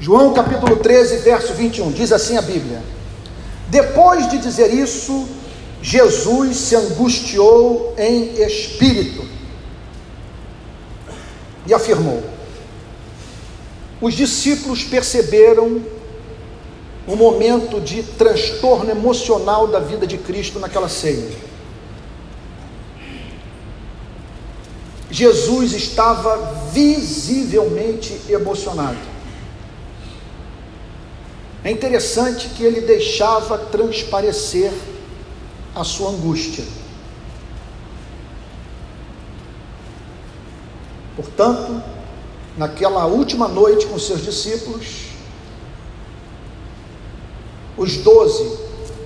João capítulo 13, verso 21, diz assim a Bíblia: Depois de dizer isso, Jesus se angustiou em espírito e afirmou: Os discípulos perceberam o momento de transtorno emocional da vida de Cristo naquela ceia. Jesus estava visivelmente emocionado. É interessante que ele deixava transparecer a sua angústia. Portanto, naquela última noite com seus discípulos, os doze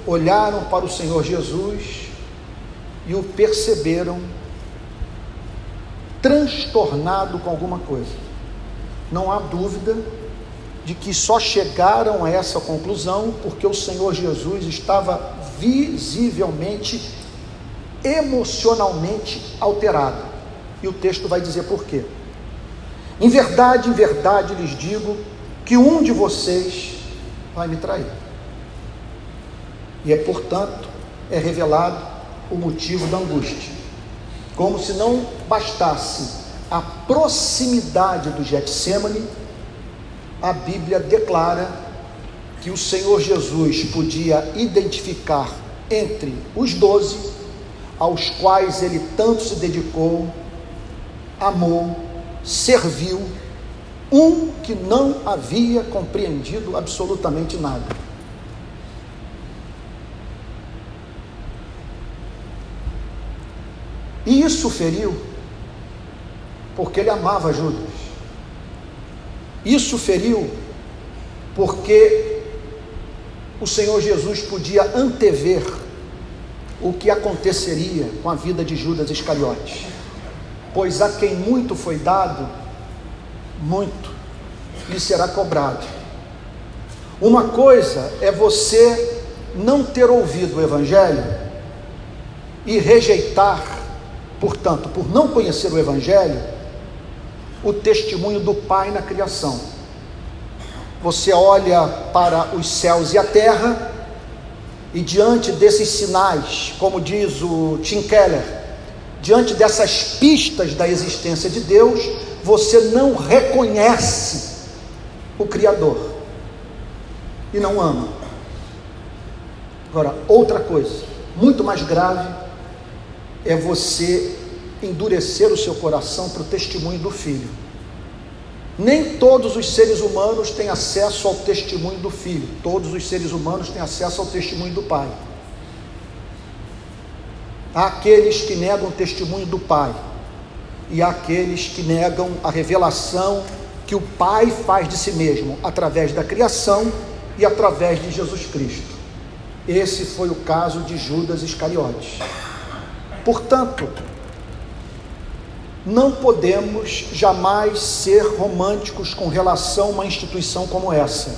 olharam para o Senhor Jesus e o perceberam transtornado com alguma coisa. Não há dúvida de que só chegaram a essa conclusão porque o Senhor Jesus estava visivelmente, emocionalmente alterado. E o texto vai dizer por quê. Em verdade, em verdade lhes digo que um de vocês vai me trair. E é, portanto, é revelado o motivo da angústia. Como se não bastasse a proximidade do Getsemane, a Bíblia declara que o Senhor Jesus podia identificar entre os doze, aos quais ele tanto se dedicou, amou, serviu, um que não havia compreendido absolutamente nada. E isso feriu, porque ele amava Judas. Isso feriu, porque o Senhor Jesus podia antever o que aconteceria com a vida de Judas Iscariotes. Pois a quem muito foi dado, muito lhe será cobrado. Uma coisa é você não ter ouvido o Evangelho e rejeitar portanto, por não conhecer o Evangelho, o testemunho do Pai na criação. Você olha para os céus e a terra, e diante desses sinais, como diz o Tim Keller, diante dessas pistas da existência de Deus, você não reconhece o Criador e não ama. Agora, outra coisa, muito mais grave, é você endurecer o seu coração para o testemunho do Filho. Nem todos os seres humanos têm acesso ao testemunho do Filho, todos os seres humanos têm acesso ao testemunho do Pai. Há aqueles que negam o testemunho do Pai, e há aqueles que negam a revelação que o Pai faz de si mesmo, através da criação e através de Jesus Cristo. Esse foi o caso de Judas Iscariotes. Portanto, não podemos jamais ser românticos com relação a uma instituição como essa.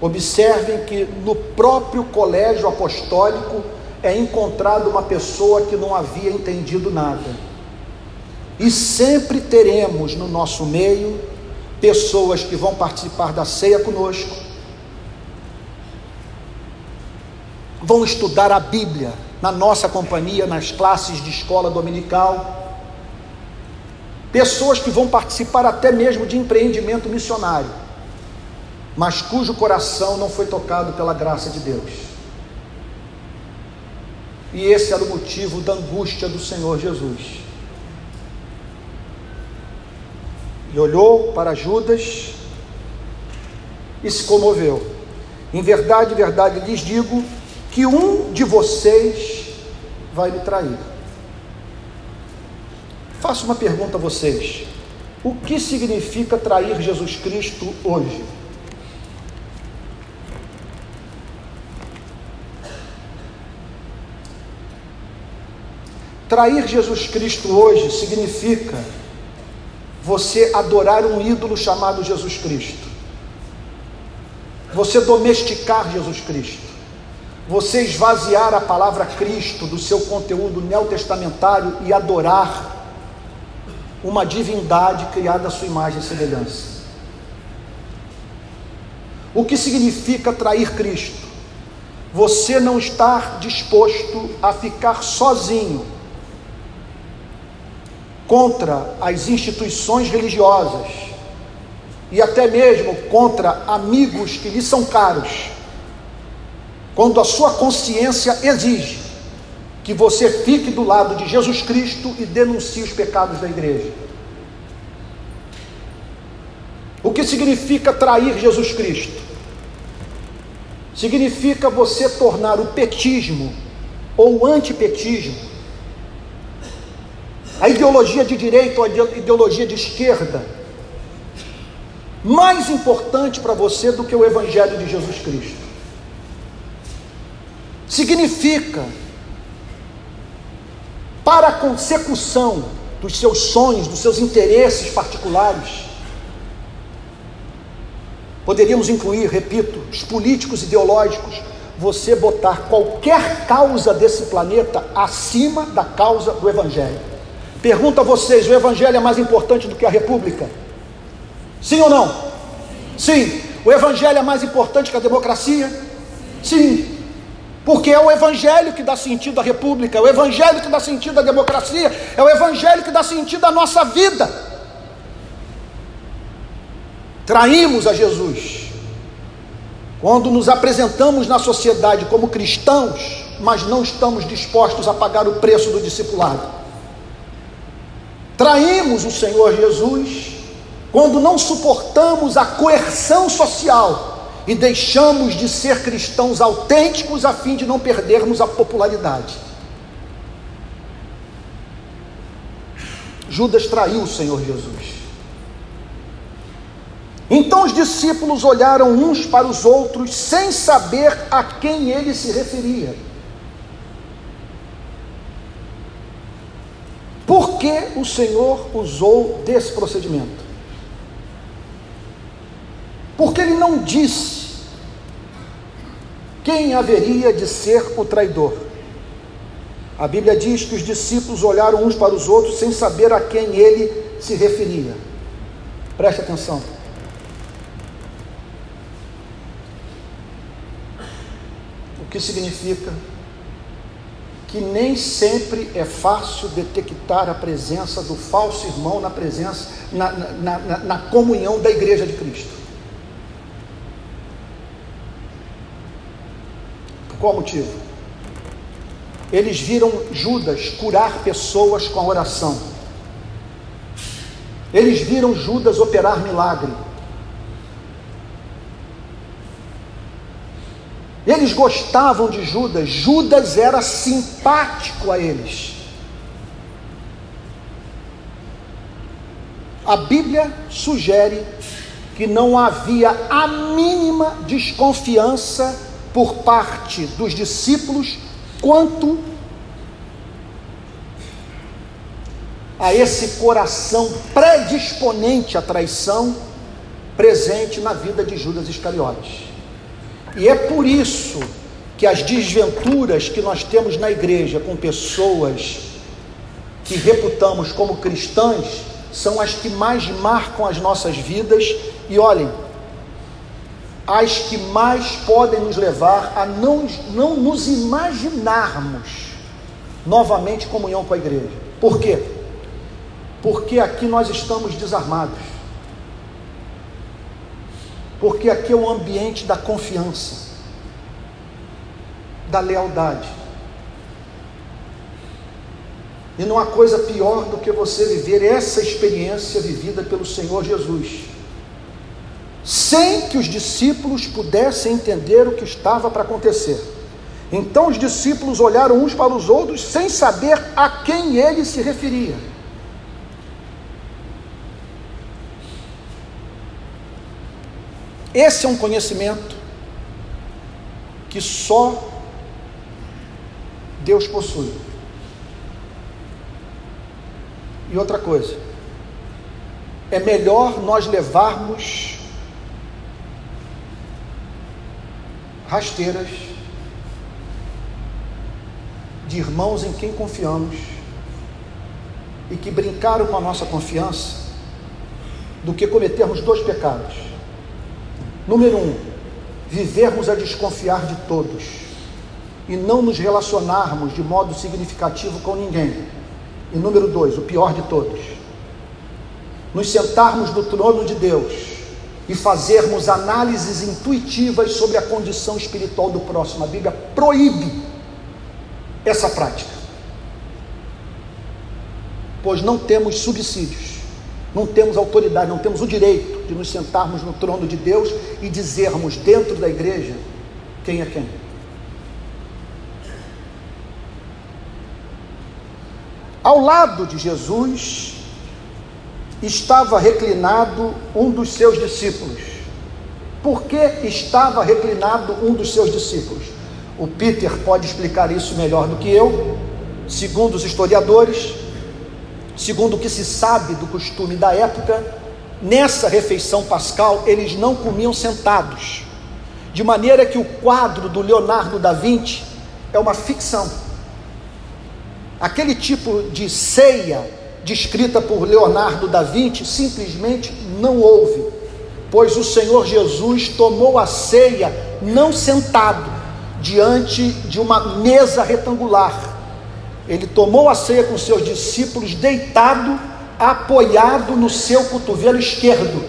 Observem que no próprio colégio apostólico é encontrada uma pessoa que não havia entendido nada. E sempre teremos no nosso meio pessoas que vão participar da ceia conosco, vão estudar a Bíblia na nossa companhia, nas classes de escola dominical. Pessoas que vão participar até mesmo de empreendimento missionário, mas cujo coração não foi tocado pela graça de Deus. E esse era o motivo da angústia do Senhor Jesus. E olhou para Judas e se comoveu. Em verdade, verdade lhes digo que um de vocês vai me trair. Faço uma pergunta a vocês: o que significa trair Jesus Cristo hoje? Trair Jesus Cristo hoje significa você adorar um ídolo chamado Jesus Cristo, você domesticar Jesus Cristo. Você esvaziar a palavra Cristo do seu conteúdo neotestamentário e adorar uma divindade criada à sua imagem e semelhança. O que significa trair Cristo? Você não estar disposto a ficar sozinho contra as instituições religiosas e até mesmo contra amigos que lhe são caros, quando a sua consciência exige que você fique do lado de Jesus Cristo e denuncie os pecados da igreja. O que significa trair Jesus Cristo? Significa você tornar o petismo ou o antipetismo, a ideologia de direita ou a ideologia de esquerda, mais importante para você do que o Evangelho de Jesus Cristo. Significa, para a consecução dos seus sonhos, dos seus interesses particulares, Poderíamos incluir, repito, os políticos ideológicos, você botar qualquer causa desse planeta acima da causa do Evangelho. Pergunto a vocês: o Evangelho é mais importante do que a República? Sim ou não? Sim. O Evangelho é mais importante que a democracia? Sim. Porque é o Evangelho que dá sentido à República, é o Evangelho que dá sentido à democracia, é o Evangelho que dá sentido à nossa vida traímos a Jesus. Quando nos apresentamos na sociedade como cristãos, mas não estamos dispostos a pagar o preço do discipulado. Traímos o Senhor Jesus quando não suportamos a coerção social e deixamos de ser cristãos autênticos a fim de não perdermos a popularidade. Judas traiu o Senhor Jesus. Então os discípulos olharam uns para os outros sem saber a quem ele se referia. Por que o Senhor usou desse procedimento? Porque ele não disse quem haveria de ser o traidor. A Bíblia diz que os discípulos olharam uns para os outros sem saber a quem ele se referia. Preste atenção. que significa que nem sempre é fácil detectar a presença do falso irmão na presença, na, na, na, na comunhão da igreja de Cristo. Qual motivo? Eles viram Judas curar pessoas com a oração. Eles viram Judas operar milagre. Eles gostavam de Judas, Judas era simpático a eles. A Bíblia sugere que não havia a mínima desconfiança por parte dos discípulos quanto a esse coração predisponente à traição presente na vida de Judas Iscariotes. E é por isso que as desventuras que nós temos na igreja com pessoas que reputamos como cristãs são as que mais marcam as nossas vidas e olhem, as que mais podem nos levar a não, não nos imaginarmos novamente comunhão com a igreja. Por quê? Porque aqui nós estamos desarmados porque aqui é o ambiente da confiança, da lealdade. E não há coisa pior do que você viver essa experiência vivida pelo Senhor Jesus, sem que os discípulos pudessem entender o que estava para acontecer. Então os discípulos olharam uns para os outros sem saber a quem ele se referia. Esse é um conhecimento que só Deus possui. E outra coisa, é melhor nós levarmos rasteiras de irmãos em quem confiamos e que brincaram com a nossa confiança do que cometermos dois pecados Número um, vivermos a desconfiar de todos e não nos relacionarmos de modo significativo com ninguém. E número dois, o pior de todos, nos sentarmos no trono de Deus e fazermos análises intuitivas sobre a condição espiritual do próximo. A Bíblia proíbe essa prática, pois não temos subsídios, não temos autoridade, não temos o direito de nos sentarmos no trono de Deus e dizermos dentro da igreja quem é quem. Ao lado de Jesus estava reclinado um dos seus discípulos. Por que estava reclinado um dos seus discípulos? O Peter pode explicar isso melhor do que eu. Segundo os historiadores, segundo o que se sabe do costume da época, nessa refeição pascal eles não comiam sentados, de maneira que o quadro do Leonardo da Vinci é uma ficção. Aquele tipo de ceia descrita por Leonardo da Vinci simplesmente não houve, pois o Senhor Jesus tomou a ceia não sentado diante de uma mesa retangular. Ele tomou a ceia com seus discípulos deitado, apoiado no seu cotovelo esquerdo,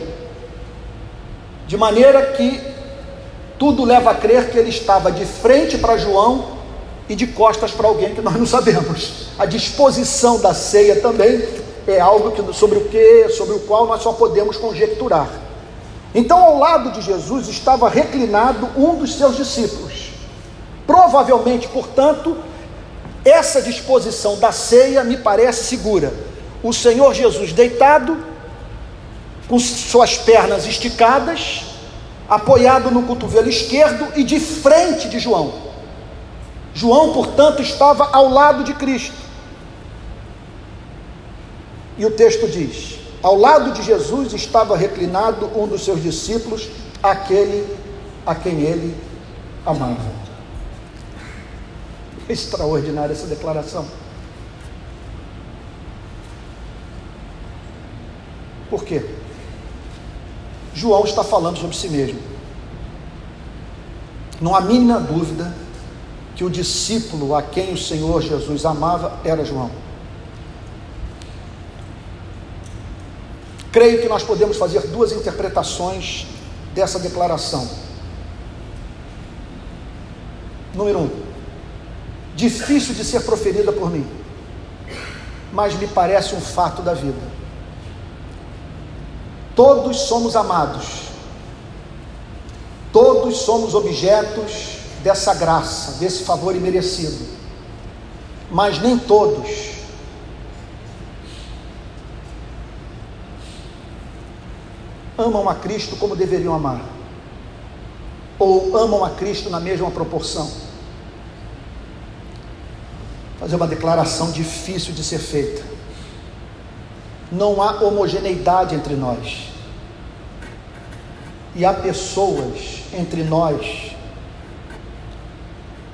de maneira que tudo leva a crer que ele estava de frente para João e de costas para alguém que nós não sabemos. A disposição da ceia também é algo que, sobre o que, sobre o qual nós só podemos conjecturar. Então, ao lado de Jesus estava reclinado um dos seus discípulos. Provavelmente, portanto, essa disposição da ceia me parece segura. O Senhor Jesus deitado, com suas pernas esticadas, apoiado no cotovelo esquerdo e de frente de João. João, portanto, estava ao lado de Cristo. E o texto diz: ao lado de Jesus estava reclinado um dos seus discípulos, aquele a quem ele amava. Extraordinária essa declaração. Por quê? João está falando sobre si mesmo. Não há mínima dúvida que o discípulo a quem o Senhor Jesus amava era João. Creio que nós podemos fazer duas interpretações dessa declaração. Número um, difícil de ser proferida por mim, mas me parece um fato da vida. Todos somos amados, todos somos objetos dessa graça, desse favor imerecido. Mas nem todos amam a Cristo como deveriam amar, ou amam a Cristo na mesma proporção. Fazer uma declaração difícil de ser feita. Não há homogeneidade entre nós. E há pessoas entre nós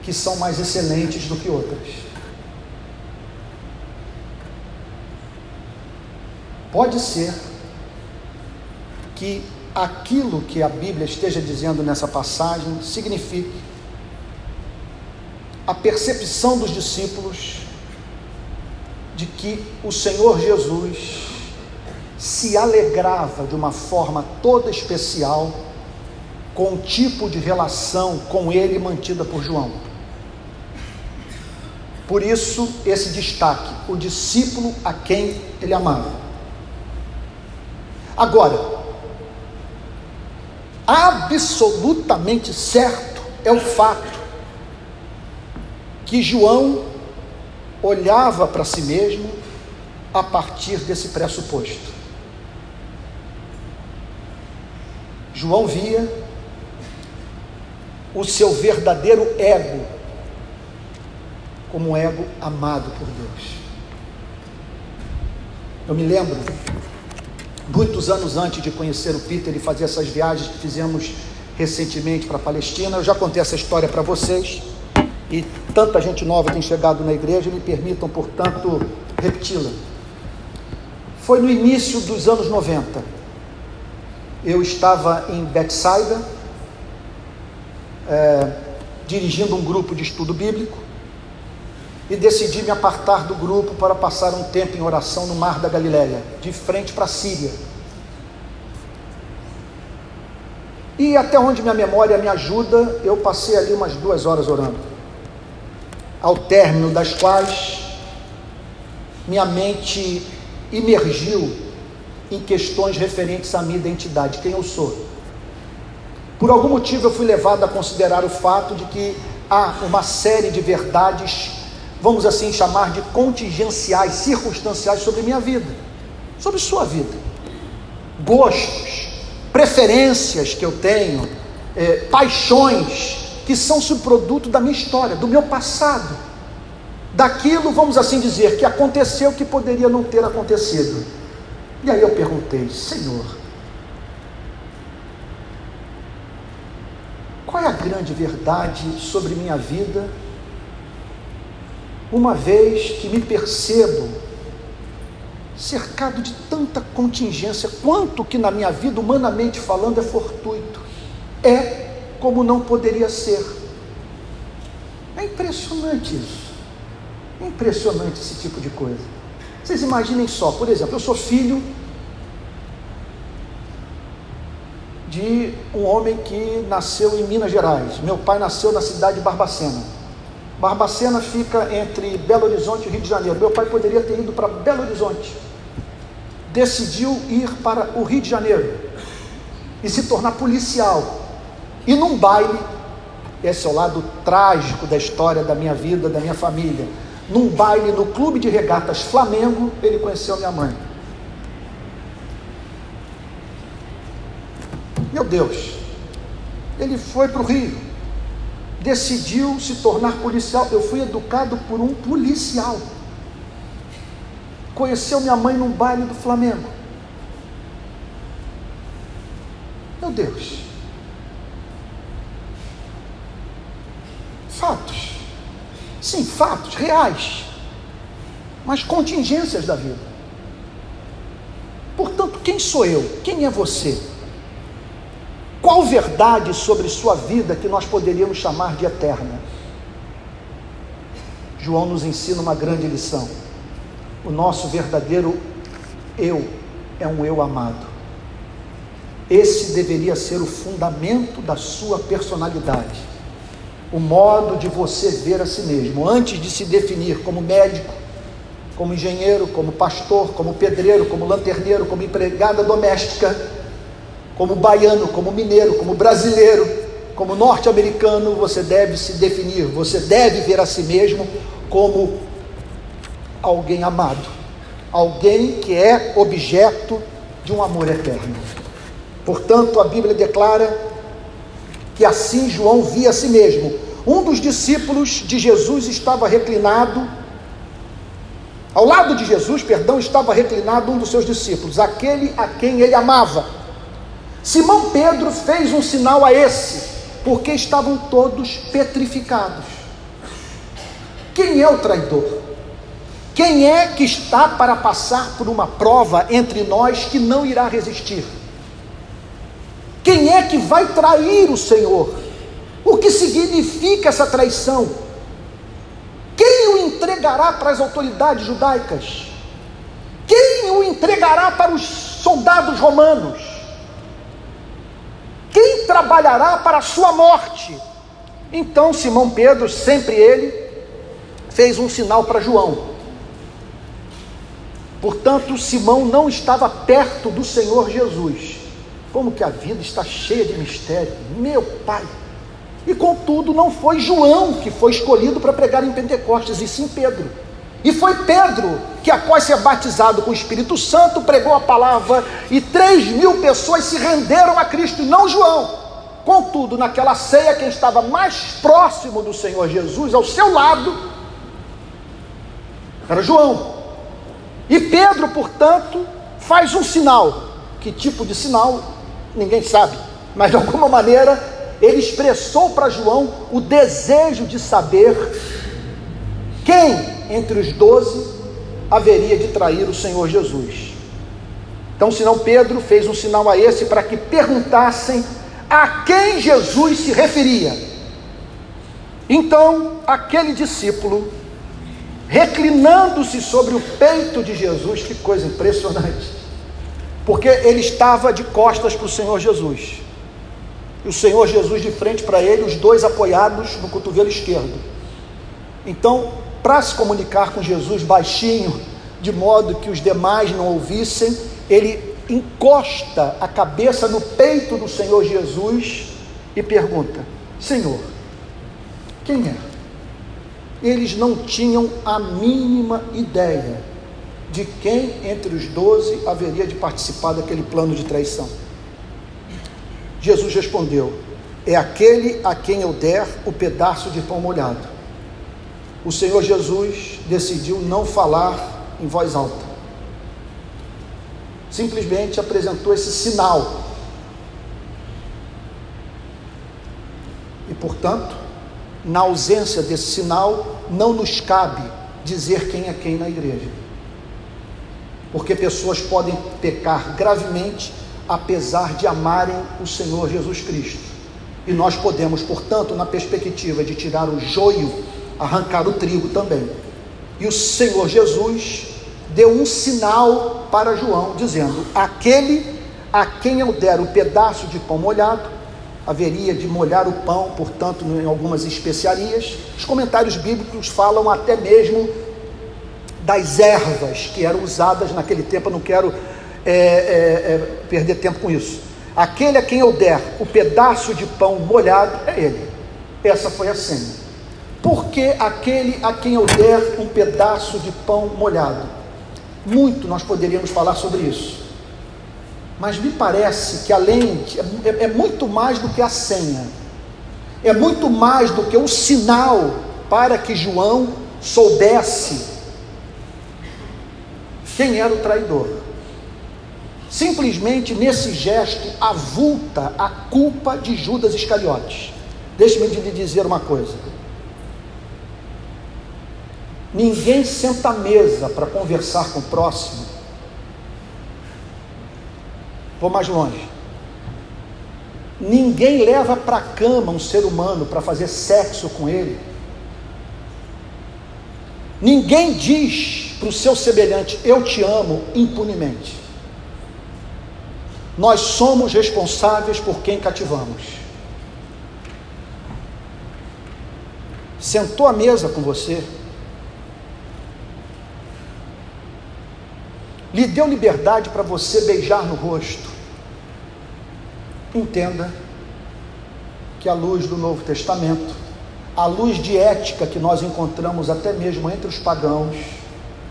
que são mais excelentes do que outras. Pode ser que aquilo que a Bíblia esteja dizendo nessa passagem signifique a percepção dos discípulos de que o Senhor Jesus se alegrava de uma forma toda especial com o tipo de relação com ele mantida por João. Por isso, esse destaque, o discípulo a quem ele amava. Agora, absolutamente certo é o fato que João olhava para si mesmo a partir desse pressuposto. João via o seu verdadeiro ego como um ego amado por Deus. Eu me lembro, muitos anos antes de conhecer o Peter e fazer essas viagens que fizemos recentemente para a Palestina, eu já contei essa história para vocês e tanta gente nova tem chegado na igreja, me permitam, portanto, repeti-la. Foi no início dos anos 90. Eu estava em Bethsaida é, dirigindo um grupo de estudo bíblico e decidi me apartar do grupo para passar um tempo em oração no Mar da Galileia, de frente para a Síria. E até onde minha memória me ajuda, eu passei ali umas duas horas orando. Ao término das quais minha mente imergiu em questões referentes à minha identidade, quem eu sou. Por algum motivo eu fui levado a considerar o fato de que há uma série de verdades, vamos assim chamar de contingenciais, circunstanciais sobre minha vida, sobre sua vida. Gostos, preferências que eu tenho, é, paixões que são subproduto da minha história, do meu passado, daquilo, vamos assim dizer, que aconteceu que poderia não ter acontecido. E aí eu perguntei, Senhor, qual é a grande verdade sobre minha vida, uma vez que me percebo cercado de tanta contingência, quanto que na minha vida, humanamente falando, é fortuito, é como não poderia ser. É impressionante isso, é impressionante esse tipo de coisa. Vocês imaginem só, por exemplo, eu sou filho de um homem que nasceu em Minas Gerais. Meu pai nasceu na cidade de Barbacena. Barbacena fica entre Belo Horizonte e Rio de Janeiro. Meu pai poderia ter ido para Belo Horizonte. Decidiu ir para o Rio de Janeiro e se tornar policial. E num baile, esse é o lado trágico da história da minha vida, da minha família num baile no clube de regatas Flamengo, ele conheceu minha mãe. Meu Deus, ele foi para o Rio, decidiu se tornar policial. Eu fui educado por um policial. Conheceu minha mãe num baile do Flamengo. Meu Deus. Fatos. Sim, fatos reais, mas contingências da vida. Portanto, quem sou eu? Quem é você? Qual verdade sobre sua vida que nós poderíamos chamar de eterna? João nos ensina uma grande lição. O nosso verdadeiro eu é um eu amado. Esse deveria ser o fundamento da sua personalidade o modo de você ver a si mesmo, antes de se definir como médico, como engenheiro, como pastor, como pedreiro, como lanterneiro, como empregada doméstica, como baiano, como mineiro, como brasileiro, como norte-americano, você deve se definir, você deve ver a si mesmo como alguém amado, alguém que é objeto de um amor eterno. Portanto, a Bíblia declara que assim João via a si mesmo. Um dos discípulos de Jesus estava reclinado, ao lado de Jesus, perdão, estava reclinado um dos seus discípulos, aquele a quem ele amava. Simão Pedro fez um sinal a esse, porque estavam todos petrificados. Quem é o traidor? Quem é que está para passar por uma prova entre nós que não irá resistir? Quem é que vai trair o Senhor? O que significa essa traição? Quem o entregará para as autoridades judaicas? Quem o entregará para os soldados romanos? Quem trabalhará para a sua morte? Então Simão Pedro, sempre ele, fez um sinal para João. Portanto, Simão não estava perto do Senhor Jesus. Como que a vida está cheia de mistério, meu Pai. E contudo, não foi João que foi escolhido para pregar em Pentecostes, e sim Pedro. E foi Pedro que, após ser batizado com o Espírito Santo, pregou a palavra e três mil pessoas se renderam a Cristo, e não João. Contudo, naquela ceia, quem estava mais próximo do Senhor Jesus, ao seu lado, era João. E Pedro, portanto, faz um sinal. Que tipo de sinal? ninguém sabe, mas de alguma maneira ele expressou para João o desejo de saber quem entre os doze haveria de trair o Senhor Jesus. Então, senão Pedro fez um sinal a esse para que perguntassem a quem Jesus se referia. Então, aquele discípulo, reclinando-se sobre o peito de Jesus, que coisa impressionante, porque ele estava de costas para o Senhor Jesus, e o Senhor Jesus de frente para ele, os dois apoiados no cotovelo esquerdo. Então, para se comunicar com Jesus baixinho, de modo que os demais não ouvissem, ele encosta a cabeça no peito do Senhor Jesus e pergunta: Senhor, quem é? Eles não tinham a mínima ideia de quem entre os doze haveria de participar daquele plano de traição. Jesus respondeu: É aquele a quem eu der o pedaço de pão molhado. O Senhor Jesus decidiu não falar em voz alta simplesmente apresentou esse sinal. E, portanto, na ausência desse sinal, não nos cabe dizer quem é quem na igreja. Porque pessoas podem pecar gravemente apesar de amarem o Senhor Jesus Cristo. E nós podemos, portanto, na perspectiva de tirar o joio, arrancar o trigo também. E o Senhor Jesus deu um sinal para João, dizendo: Aquele a quem eu der o pedaço de pão molhado, haveria de molhar o pão, portanto, em algumas especiarias. Os comentários bíblicos falam até mesmo das ervas que eram usadas naquele tempo. Eu não quero é, é, é, perder tempo com isso. Aquele a quem eu der o pedaço de pão molhado é ele. Essa foi a senha. Porque aquele a quem eu der um pedaço de pão molhado muito nós poderíamos falar sobre isso. Mas me parece que além de, é, é muito mais do que a senha. É muito mais do que o sinal para que João soubesse quem era o traidor. Simplesmente nesse gesto avulta a culpa de Judas Iscariotes. Deixe-me lhe dizer uma coisa. Ninguém senta à mesa para conversar com o próximo. Vou mais longe. Ninguém leva para a cama um ser humano para fazer sexo com ele. Ninguém diz para o seu semelhante: Eu te amo impunemente. Nós somos responsáveis por quem cativamos. Sentou à mesa com você, lhe deu liberdade para você beijar no rosto. Entenda que a luz do Novo Testamento, a luz de ética que nós encontramos até mesmo entre os pagãos,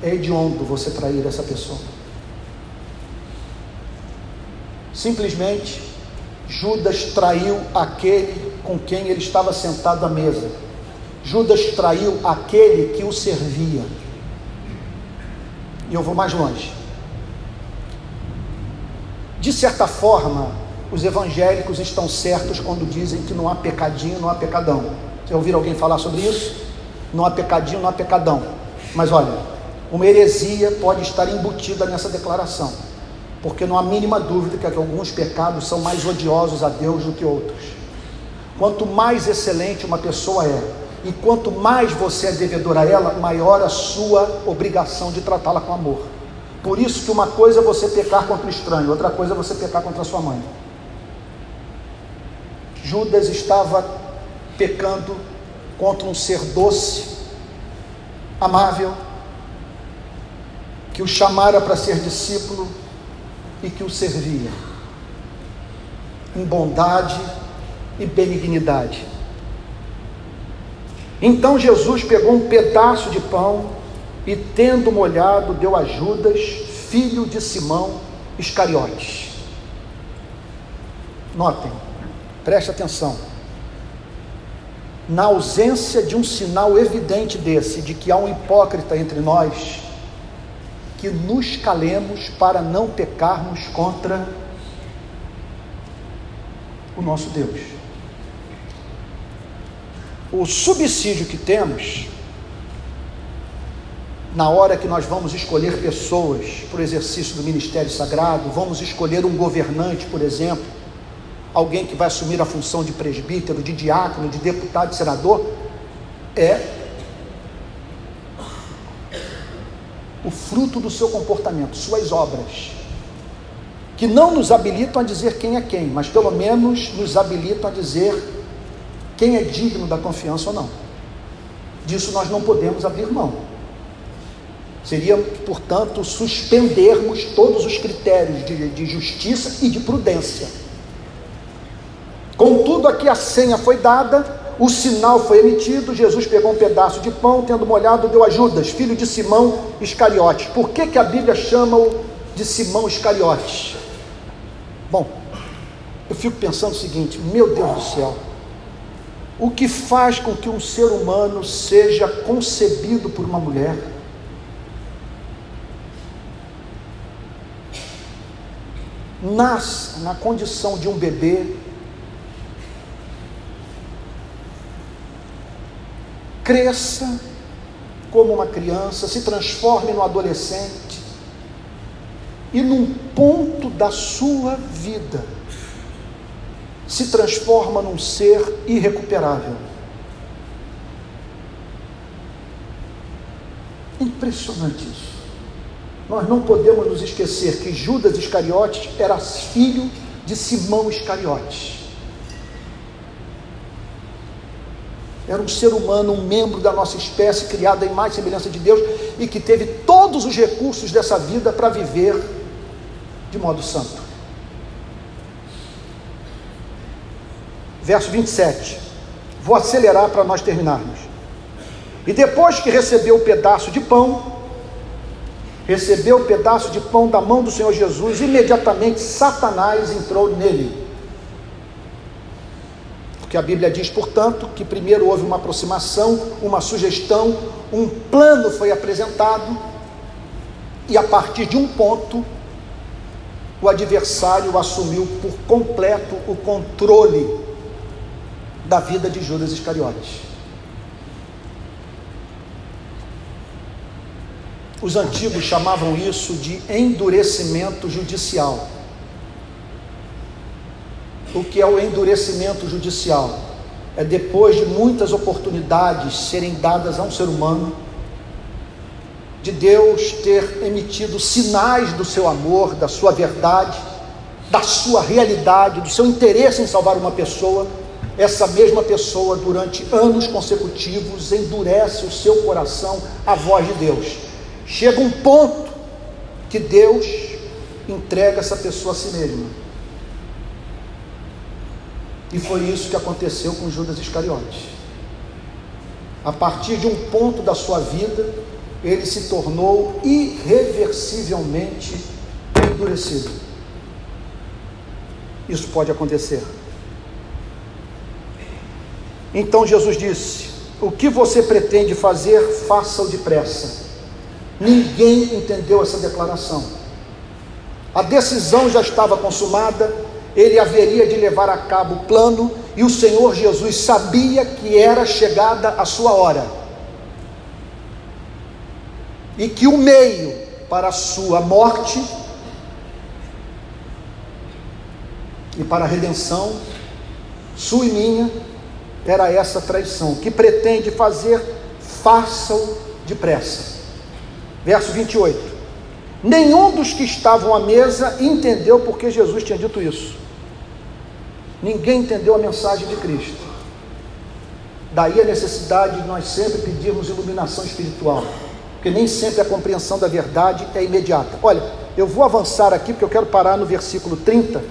é hediondo você trair essa pessoa. Simplesmente, Judas traiu aquele com quem ele estava sentado à mesa. Judas traiu aquele que o servia. E eu vou mais longe. De certa forma, os evangélicos estão certos quando dizem que não há pecadinho, não há pecadão. Você ouviram alguém falar sobre isso? Não há pecadinho, não há pecadão. Mas olha, uma heresia pode estar embutida nessa declaração, porque não há mínima dúvida que alguns pecados são mais odiosos a Deus do que outros. Quanto mais excelente uma pessoa é, e quanto mais você é devedor a ela, maior a sua obrigação de tratá-la com amor. Por isso que uma coisa é você pecar contra o estranho, outra coisa é você pecar contra a sua mãe. Judas estava pecando contra um ser doce, amável, que o chamara para ser discípulo e que o servia em bondade e benignidade. Então Jesus pegou um pedaço de pão e tendo molhado, deu a Judas, filho de Simão Iscariotes. Notem, preste atenção. Na ausência de um sinal evidente desse, de que há um hipócrita entre nós, que nos calemos para não pecarmos contra o nosso Deus. O subsídio que temos na hora que nós vamos escolher pessoas para o exercício do ministério sagrado, vamos escolher um governante, por exemplo, alguém que vai assumir a função de presbítero, de diácono, de deputado, de senador, é o fruto do seu comportamento, suas obras, que não nos habilitam a dizer quem é quem, mas pelo menos nos habilitam a dizer quem é digno da confiança ou não. Disso nós não podemos abrir mão. Seria, portanto, suspendermos todos os critérios de, de justiça e de prudência. Contudo, aqui a senha foi dada, o sinal foi emitido, Jesus pegou um pedaço de pão, tendo molhado, deu a Judas, filho de Simão Iscariotes. Por que, que a Bíblia chama-o de Simão Iscariotes? Bom, eu fico pensando o seguinte: meu Deus do céu, o que faz com que um ser humano seja concebido por uma mulher? Nasce na condição de um bebê, cresça como uma criança, se transforme no adolescente, e num ponto da sua vida se transforma num ser irrecuperável. Impressionante isso. Nós não podemos nos esquecer que Judas Iscariotes era filho de Simão Iscariotes. Era um ser humano, um membro da nossa espécie, criado em mais semelhança de Deus e que teve todos os recursos dessa vida para viver de modo santo. Verso 27. Vou acelerar para nós terminarmos. E depois que recebeu o pedaço de pão, recebeu o pedaço de pão da mão do Senhor Jesus, imediatamente Satanás entrou nele. Porque a Bíblia diz, portanto, que primeiro houve uma aproximação, uma sugestão, um plano foi apresentado, e a partir de um ponto, o adversário assumiu por completo o controle da vida de Judas Iscariotes. Os antigos chamavam isso de endurecimento judicial. O que é o endurecimento judicial? É depois de muitas oportunidades serem dadas a um ser humano, de Deus ter emitido sinais do seu amor, da sua verdade, da sua realidade, do seu interesse em salvar uma pessoa, essa mesma pessoa, durante anos consecutivos, endurece o seu coração à voz de Deus Chega um ponto que Deus entrega essa pessoa a si mesma. E foi isso que aconteceu com Judas Iscariotes. A partir de um ponto da sua vida, ele se tornou irreversivelmente endurecido. Isso pode acontecer. Então Jesus disse: O que você pretende fazer, faça-o depressa Ninguém entendeu essa declaração. A decisão já estava consumada, ele haveria de levar a cabo o plano, e o Senhor Jesus sabia que era chegada a sua hora. E que o meio para a sua morte e para a redenção, sua e minha, era essa traição. Que pretende fazer, faça-o depressa. Verso 28. Nenhum dos que estavam à mesa entendeu porque Jesus tinha dito isso. Ninguém entendeu a mensagem de Cristo. Daí a necessidade de nós sempre pedirmos iluminação espiritual, porque nem sempre a compreensão da verdade é imediata. Olha, eu vou avançar aqui porque eu quero parar no versículo 30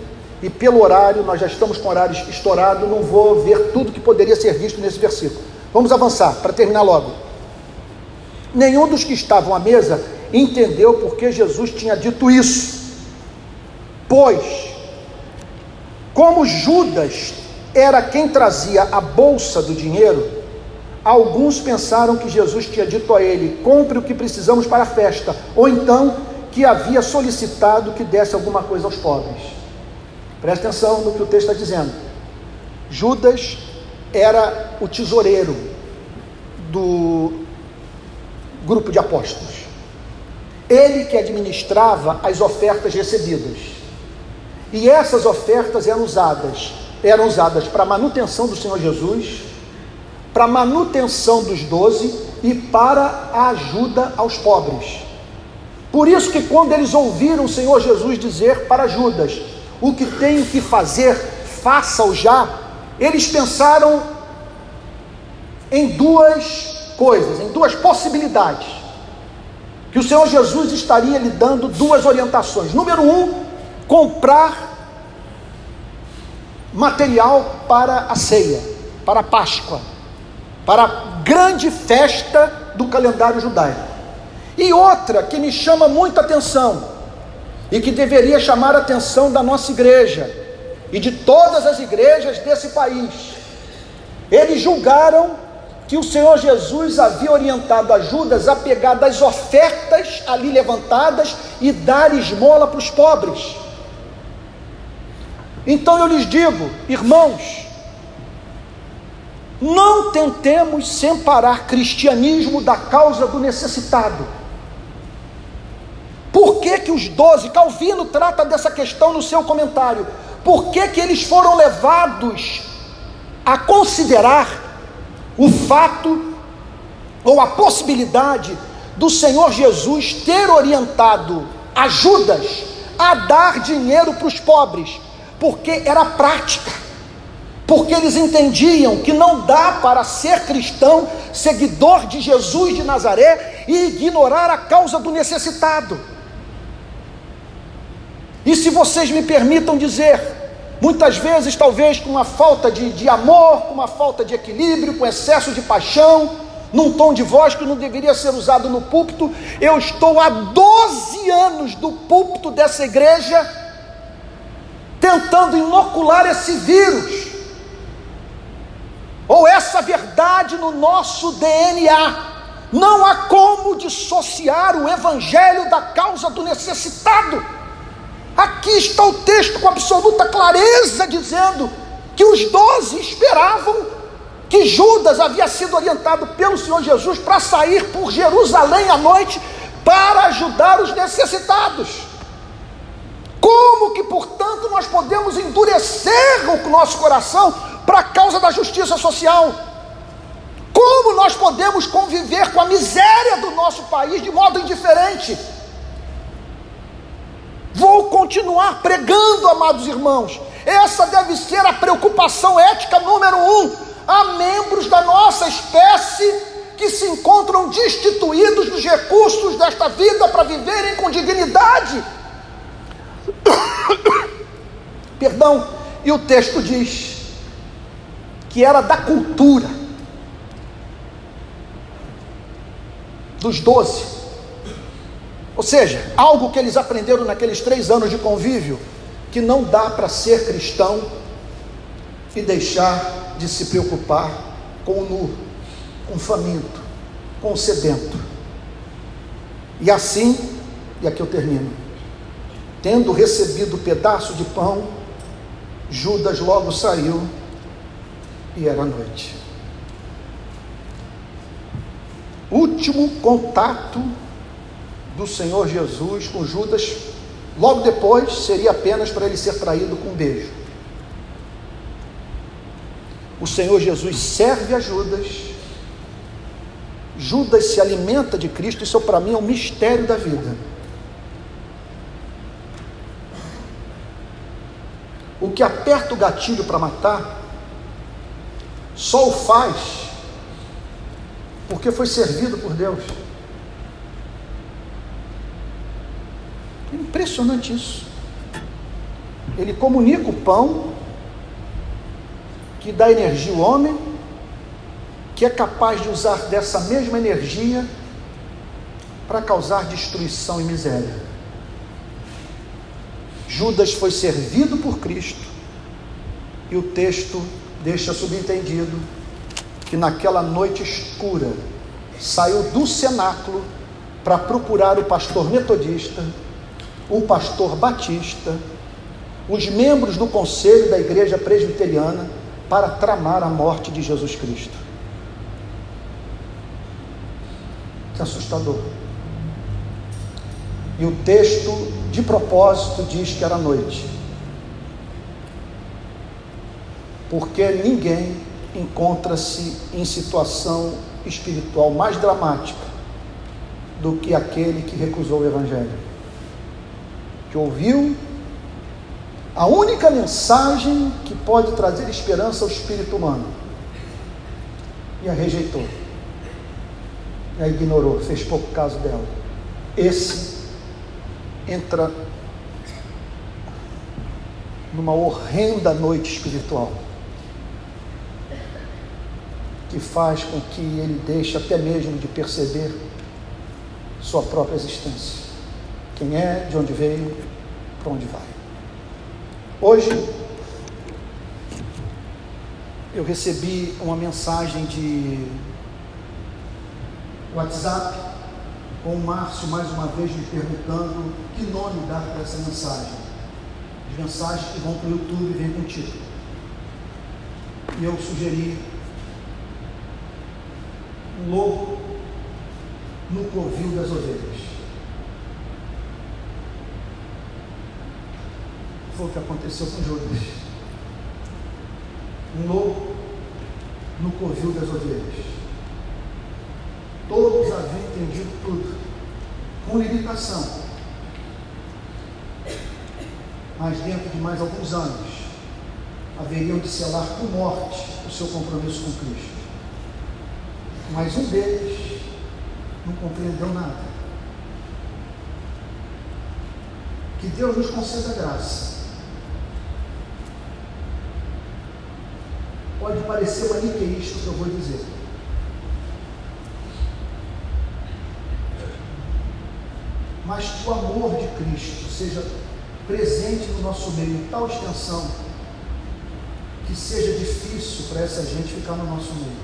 e pelo horário, nós já estamos com horário estourado, não vou ver tudo que poderia ser visto nesse versículo. Vamos avançar para terminar logo. Nenhum dos que estavam à mesa entendeu porque Jesus tinha dito isso. Pois, como Judas era quem trazia a bolsa do dinheiro, alguns pensaram que Jesus tinha dito a ele: compre o que precisamos para a festa, ou então que havia solicitado que desse alguma coisa aos pobres. Preste atenção no que o texto está dizendo. Judas era o tesoureiro do, grupo de apóstolos. Ele que administrava as ofertas recebidas. E essas ofertas eram usadas, eram usadas para a manutenção do Senhor Jesus, para a manutenção dos doze e para a ajuda aos pobres. Por isso que quando eles ouviram o Senhor Jesus dizer para Judas, o que tenho que fazer, faça-o já, eles pensaram em duas coisas, em duas possibilidades. Que o Senhor Jesus estaria lhe dando duas orientações. Número um, comprar material para a ceia, para a Páscoa, para a grande festa do calendário judaico. E outra que me chama muita atenção e que deveria chamar a atenção da nossa igreja e de todas as igrejas desse país. Eles julgaram que o Senhor Jesus havia orientado a Judas a pegar das ofertas ali levantadas e dar esmola para os pobres. Então eu lhes digo, irmãos, não tentemos separar cristianismo da causa do necessitado. Por que, que os doze, Calvino trata dessa questão no seu comentário, por que, que eles foram levados a considerar o fato ou a possibilidade do Senhor Jesus ter orientado Judas a dar dinheiro para os pobres? porque era prática, porque eles entendiam que não dá para ser cristão, seguidor de Jesus de Nazaré e ignorar a causa do necessitado. E se vocês me permitam dizer, muitas vezes, talvez com uma falta de, de amor, com uma falta de equilíbrio, com excesso de paixão, num tom de voz que não deveria ser usado no púlpito, eu estou há 12 anos do púlpito dessa igreja tentando inocular esse vírus, ou essa verdade no nosso DNA. Não há como dissociar o evangelho da causa do necessitado. Aqui está o texto com absoluta clareza dizendo que os doze esperavam que Judas havia sido orientado pelo Senhor Jesus para sair por Jerusalém à noite para ajudar os necessitados. Como que, portanto, nós podemos endurecer o nosso coração para a causa da justiça social? Como nós podemos conviver com a miséria do nosso país de modo indiferente? Vou continuar pregando, amados irmãos. Essa deve ser a preocupação ética número um. Há membros da nossa espécie que se encontram destituídos dos recursos desta vida para viverem com dignidade Perdão, e o texto diz que era da cultura dos doze. Ou seja, algo que eles aprenderam naqueles três anos de convívio, que não dá para ser cristão e deixar de se preocupar com o nu, com o faminto, com o sedento. E assim, e aqui eu termino Tendo recebido o pedaço de pão, Judas logo saiu e era noite. Último contato do Senhor Jesus com Judas, logo depois seria apenas para ele ser traído com um beijo. O Senhor Jesus serve a Judas, Judas se alimenta de Cristo, isso para mim é um mistério da vida. o que aperta o gatilho para matar, só o faz porque foi servido por Deus. Impressionante isso. Ele comunica o pão que dá energia ao homem, que é capaz de usar dessa mesma energia para causar destruição e miséria. Judas foi servido por Cristo, e o texto deixa subentendido que naquela noite escura saiu do cenáculo para procurar o pastor metodista, o pastor batista, os membros do conselho da igreja presbiteriana para tramar a morte de Jesus Cristo. Que assustador. E o texto, de propósito, diz que era noite. Porque ninguém encontra-se em situação espiritual mais dramática do que aquele que recusou o Evangelho, que ouviu a única mensagem que pode trazer esperança ao espírito humano e a rejeitou, e a ignorou, fez pouco caso dela. Esse entra numa horrenda noite espiritual que faz com que ele deixe até mesmo de perceber sua própria existência. Quem é, de onde veio, para onde vai. Hoje eu recebi uma mensagem de WhatsApp com o Márcio mais uma vez me perguntando que nome dar para essa mensagem. As mensagens que vão para o YouTube vêm com título. E eu sugeri um lobo no covil das ovelhas. Foi o que aconteceu com Judas. Um lobo no covil das ovelhas. Todos haviam entendido tudo, com limitação. Mas dentro de mais alguns anos, haveriam de selar com morte o seu compromisso com Cristo. Mas um deles não compreendeu nada. Que Deus nos conceda graça Pode parecer maniqueísta o que eu vou dizer. Mas que o amor de Cristo seja presente no nosso meio em tal extensão que seja difícil para essa gente ficar no nosso meio.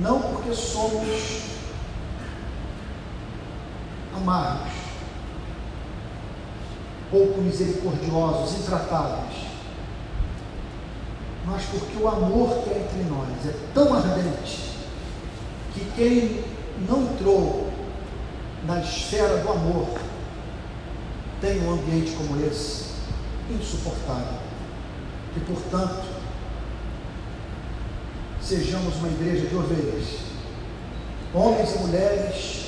Não porque somos amargos, pouco misericordiosos, intratáveis, mas porque o amor que é entre nós é tão ardente que quem não entrou na esfera do amor tem um ambiente como esse insuportável. E portanto, sejamos uma igreja de ovelhas, homens e mulheres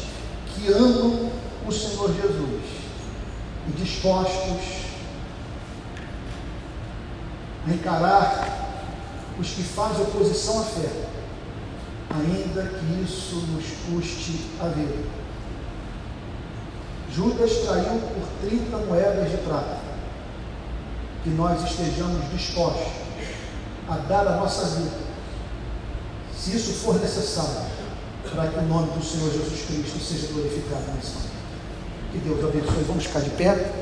que amam o Senhor Jesus e dispostos a encarar os que fazem oposição à fé, ainda que isso nos custe a vida. Judas traiu por 30 moedas de prata. Que nós estejamos dispostos a dar a nossa vida, se isso for necessário, para que o nome do Senhor Jesus Cristo seja glorificado nesse momento. Que Deus abençoe. Vamos ficar de pé.